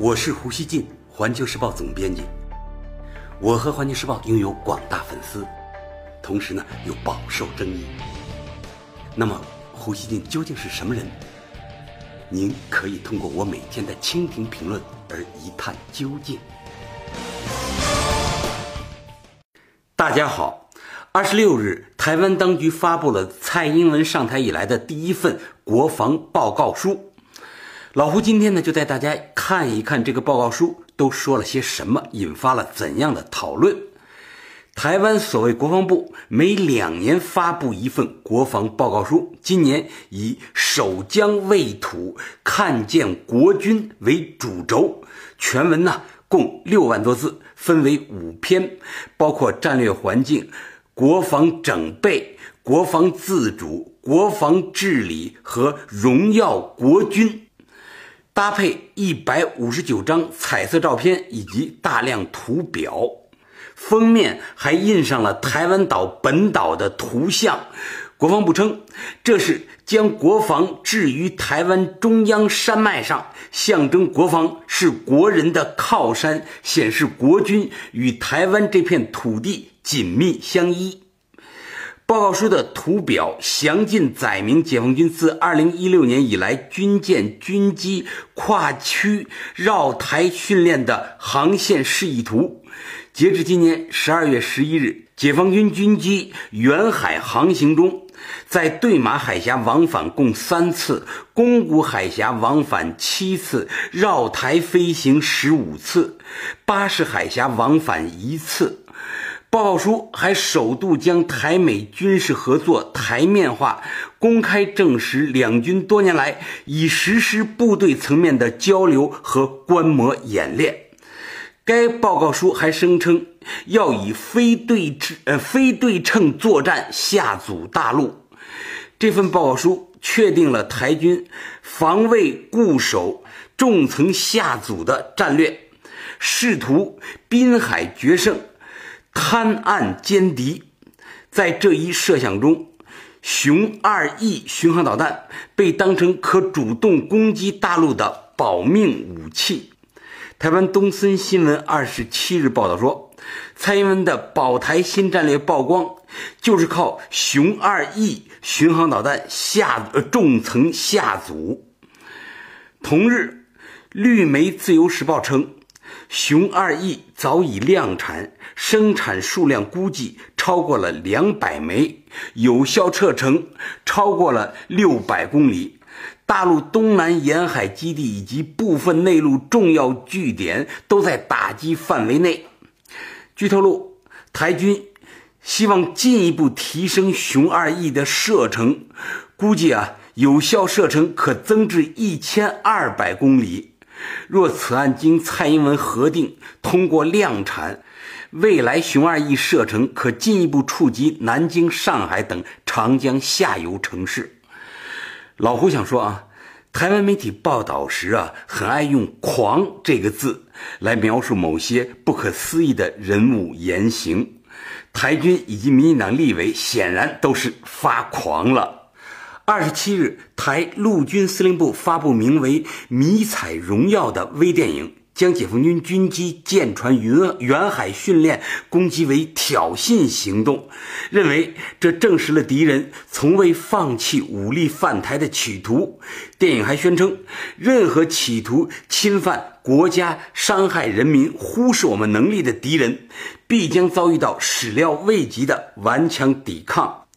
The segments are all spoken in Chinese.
我是胡锡进，环球时报总编辑。我和环球时报拥有广大粉丝，同时呢又饱受争议。那么，胡锡进究竟是什么人？您可以通过我每天的蜻蜓评论而一探究竟。大家好，二十六日，台湾当局发布了蔡英文上台以来的第一份国防报告书。老胡今天呢，就带大家看一看这个报告书都说了些什么，引发了怎样的讨论。台湾所谓国防部每两年发布一份国防报告书，今年以“守疆卫土，看见国军”为主轴，全文呢共六万多字，分为五篇，包括战略环境、国防整备、国防自主、国防治理和荣耀国军。搭配一百五十九张彩色照片以及大量图表，封面还印上了台湾岛本岛的图像。国防部称，这是将国防置于台湾中央山脉上，象征国防是国人的靠山，显示国军与台湾这片土地紧密相依。报告书的图表详尽载明解放军自2016年以来军舰、军机跨区绕台训练的航线示意图。截至今年12月11日，解放军军机远海航行中，在对马海峡往返共三次，宫古海峡往返七次，绕台飞行十五次，巴士海峡往返一次。报告书还首度将台美军事合作台面化，公开证实两军多年来已实施部队层面的交流和观摩演练。该报告书还声称要以非对称呃非对称作战下阻大陆。这份报告书确定了台军防卫固守、重层下阻的战略，试图滨海决胜。勘案歼敌，在这一设想中，熊二 E 巡航导弹被当成可主动攻击大陆的保命武器。台湾东森新闻二十七日报道说，蔡英文的保台新战略曝光，就是靠熊二 E 巡航导弹下重层下阻。同日，绿媒自由时报称。熊二 E 早已量产，生产数量估计超过了两百枚，有效射程超过了六百公里。大陆东南沿海基地以及部分内陆重要据点都在打击范围内。据透露，台军希望进一步提升熊二 E 的射程，估计啊，有效射程可增至一千二百公里。若此案经蔡英文核定通过量产，未来熊二 E 射程可进一步触及南京、上海等长江下游城市。老胡想说啊，台湾媒体报道时啊，很爱用“狂”这个字来描述某些不可思议的人物言行。台军以及民进党立委显然都是发狂了。二十七日，台陆军司令部发布名为《迷彩荣耀》的微电影，将解放军军机、舰船云远海训练攻击为挑衅行动，认为这证实了敌人从未放弃武力犯台的企图。电影还宣称，任何企图侵犯国家、伤害人民、忽视我们能力的敌人，必将遭遇到始料未及的顽强抵抗。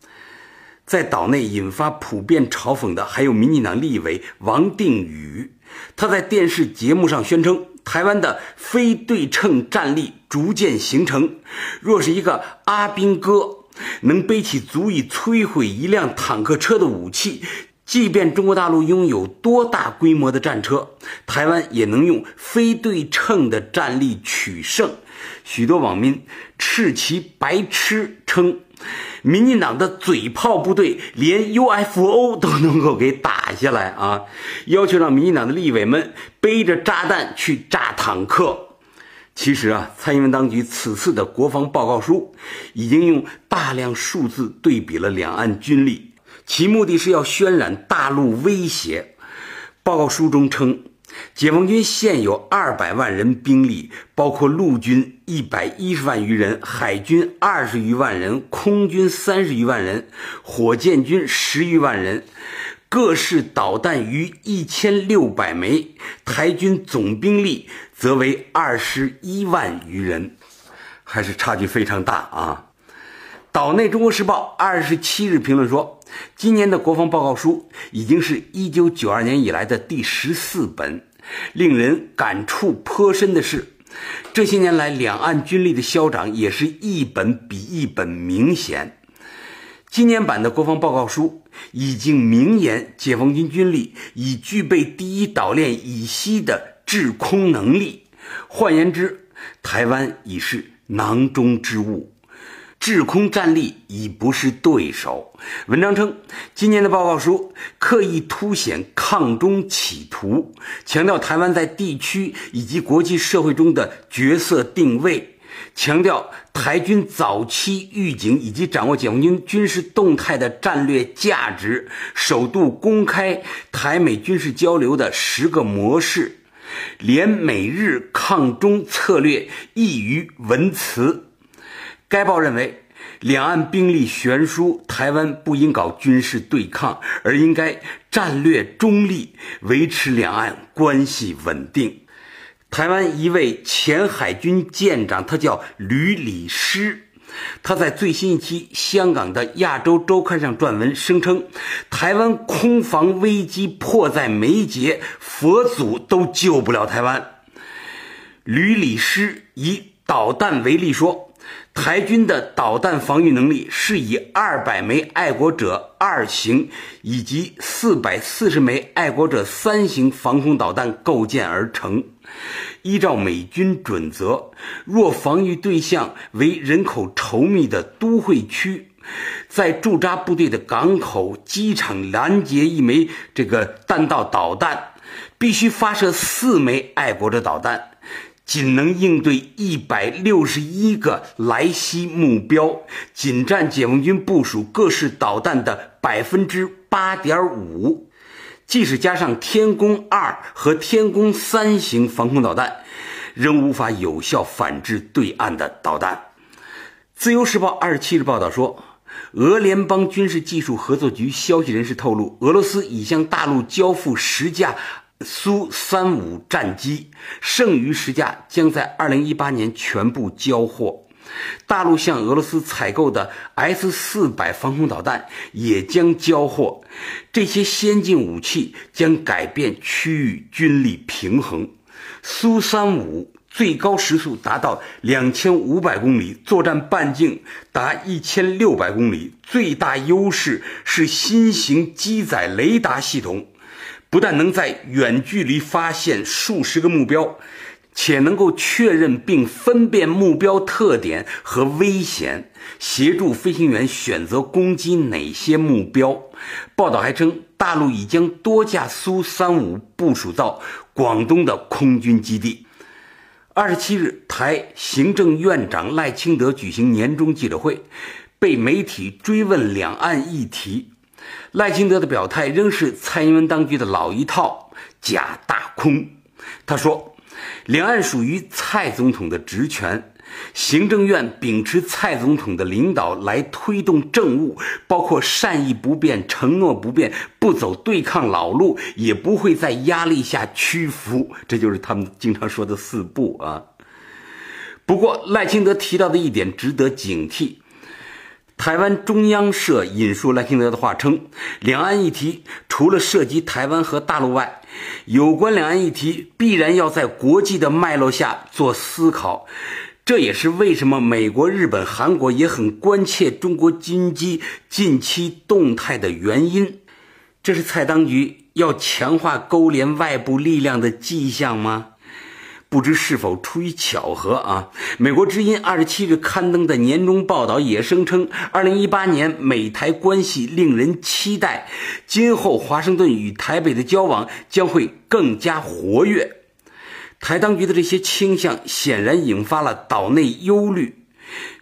在岛内引发普遍嘲讽的还有民进党立委王定宇，他在电视节目上宣称，台湾的非对称战力逐渐形成。若是一个阿兵哥能背起足以摧毁一辆坦克车的武器，即便中国大陆拥有多大规模的战车，台湾也能用非对称的战力取胜。许多网民斥其白痴，称。民进党的嘴炮部队连 UFO 都能够给打下来啊！要求让民进党的立委们背着炸弹去炸坦克。其实啊，蔡英文当局此次的国防报告书已经用大量数字对比了两岸军力，其目的是要渲染大陆威胁。报告书中称，解放军现有二百万人兵力，包括陆军一百一十万余人，海军二十余万人，空军三十余万人，火箭军十余万人，各式导弹逾一千六百枚，台军总兵力则为二十一万余人，还是差距非常大啊！岛内《中国时报》二十七日评论说。今年的国防报告书已经是一九九二年以来的第十四本。令人感触颇深的是，这些年来两岸军力的消长也是一本比一本明显。今年版的国防报告书已经明言，解放军军力已具备第一岛链以西的制空能力。换言之，台湾已是囊中之物。制空战力已不是对手。文章称，今年的报告书刻意凸显抗中企图，强调台湾在地区以及国际社会中的角色定位，强调台军早期预警以及掌握解放军军事动态的战略价值，首度公开台美军事交流的十个模式，连美日抗中策略溢于文辞。该报认为，两岸兵力悬殊，台湾不应搞军事对抗，而应该战略中立，维持两岸关系稳定。台湾一位前海军舰长，他叫吕礼师，他在最新一期香港的《亚洲周刊》上撰文，声称台湾空防危机迫在眉睫，佛祖都救不了台湾。吕礼师以导弹为例说。台军的导弹防御能力是以二百枚爱国者二型以及四百四十枚爱国者三型防空导弹构建而成。依照美军准则，若防御对象为人口稠密的都会区，在驻扎部队的港口、机场拦截一枚这个弹道导弹，必须发射四枚爱国者导弹。仅能应对一百六十一个来袭目标，仅占解放军部署各式导弹的百分之八点五。即使加上天宫二和天宫三型防空导弹，仍无法有效反制对岸的导弹。自由时报二十七日报道说，俄联邦军事技术合作局消息人士透露，俄罗斯已向大陆交付十架。苏三五战机剩余十架将在二零一八年全部交货，大陆向俄罗斯采购的 S 四百防空导弹也将交货。这些先进武器将改变区域军力平衡。苏三五最高时速达到两千五百公里，作战半径达一千六百公里，最大优势是新型机载雷达系统。不但能在远距离发现数十个目标，且能够确认并分辨目标特点和危险，协助飞行员选择攻击哪些目标。报道还称，大陆已将多架苏三五部署到广东的空军基地。二十七日，台行政院长赖清德举行年终记者会，被媒体追问两岸议题。赖清德的表态仍是蔡英文当局的老一套假大空。他说，两岸属于蔡总统的职权，行政院秉持蔡总统的领导来推动政务，包括善意不变、承诺不变、不走对抗老路，也不会在压力下屈服。这就是他们经常说的四不啊。不过，赖清德提到的一点值得警惕。台湾中央社引述赖清德的话称，两岸议题除了涉及台湾和大陆外，有关两岸议题必然要在国际的脉络下做思考。这也是为什么美国、日本、韩国也很关切中国军机近期动态的原因。这是蔡当局要强化勾连外部力量的迹象吗？不知是否出于巧合啊？美国之音二十七日刊登的年终报道也声称，二零一八年美台关系令人期待，今后华盛顿与台北的交往将会更加活跃。台当局的这些倾向显然引发了岛内忧虑，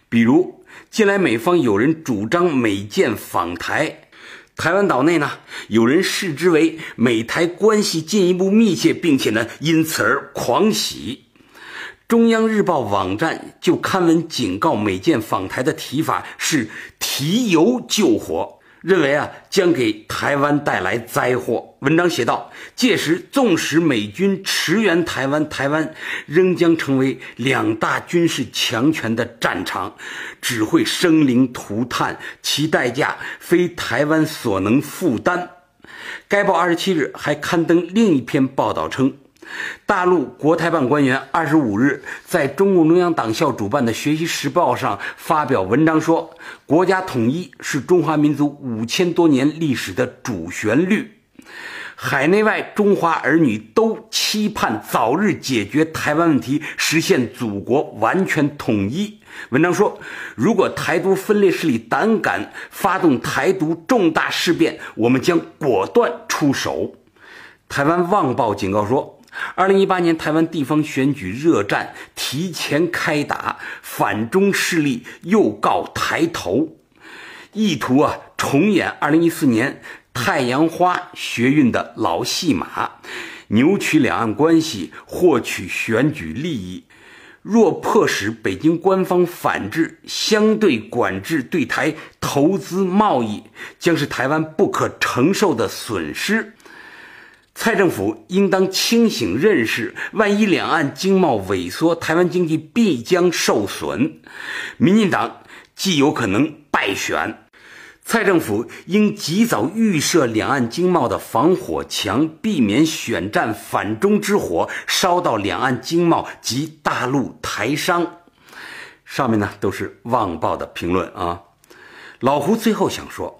比如近来美方有人主张美舰访台。台湾岛内呢，有人视之为美台关系进一步密切，并且呢因此而狂喜。中央日报网站就刊文警告美舰访台的提法是提油救火。认为啊，将给台湾带来灾祸。文章写道：届时，纵使美军驰援台湾，台湾仍将成为两大军事强权的战场，只会生灵涂炭，其代价非台湾所能负担。该报二十七日还刊登另一篇报道称。大陆国台办官员二十五日在中共中央党校主办的《学习时报》上发表文章说：“国家统一是中华民族五千多年历史的主旋律，海内外中华儿女都期盼早日解决台湾问题，实现祖国完全统一。”文章说：“如果台独分裂势力胆敢发动台独重大事变，我们将果断出手。”台湾《旺报》警告说。二零一八年台湾地方选举热战提前开打，反中势力又告抬头，意图啊重演二零一四年太阳花学运的老戏码，扭曲两岸关系，获取选举利益。若迫使北京官方反制，相对管制对台投资贸易，将是台湾不可承受的损失。蔡政府应当清醒认识，万一两岸经贸萎缩，台湾经济必将受损，民进党既有可能败选。蔡政府应及早预设两岸经贸的防火墙，避免选战反中之火烧到两岸经贸及大陆台商。上面呢都是旺报的评论啊。老胡最后想说。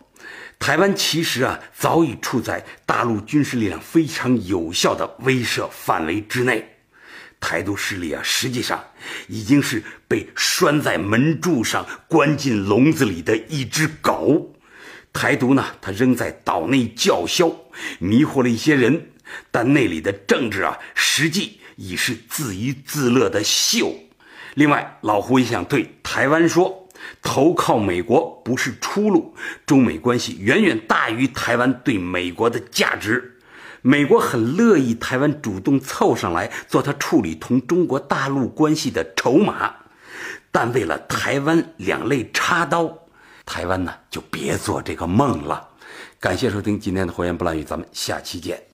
台湾其实啊，早已处在大陆军事力量非常有效的威慑范围之内。台独势力啊，实际上已经是被拴在门柱上、关进笼子里的一只狗。台独呢，它仍在岛内叫嚣，迷惑了一些人，但那里的政治啊，实际已是自娱自乐的秀。另外，老胡也想对台湾说。投靠美国不是出路，中美关系远远大于台湾对美国的价值。美国很乐意台湾主动凑上来做他处理同中国大陆关系的筹码，但为了台湾两肋插刀，台湾呢就别做这个梦了。感谢收听今天的胡言不乱语，咱们下期见。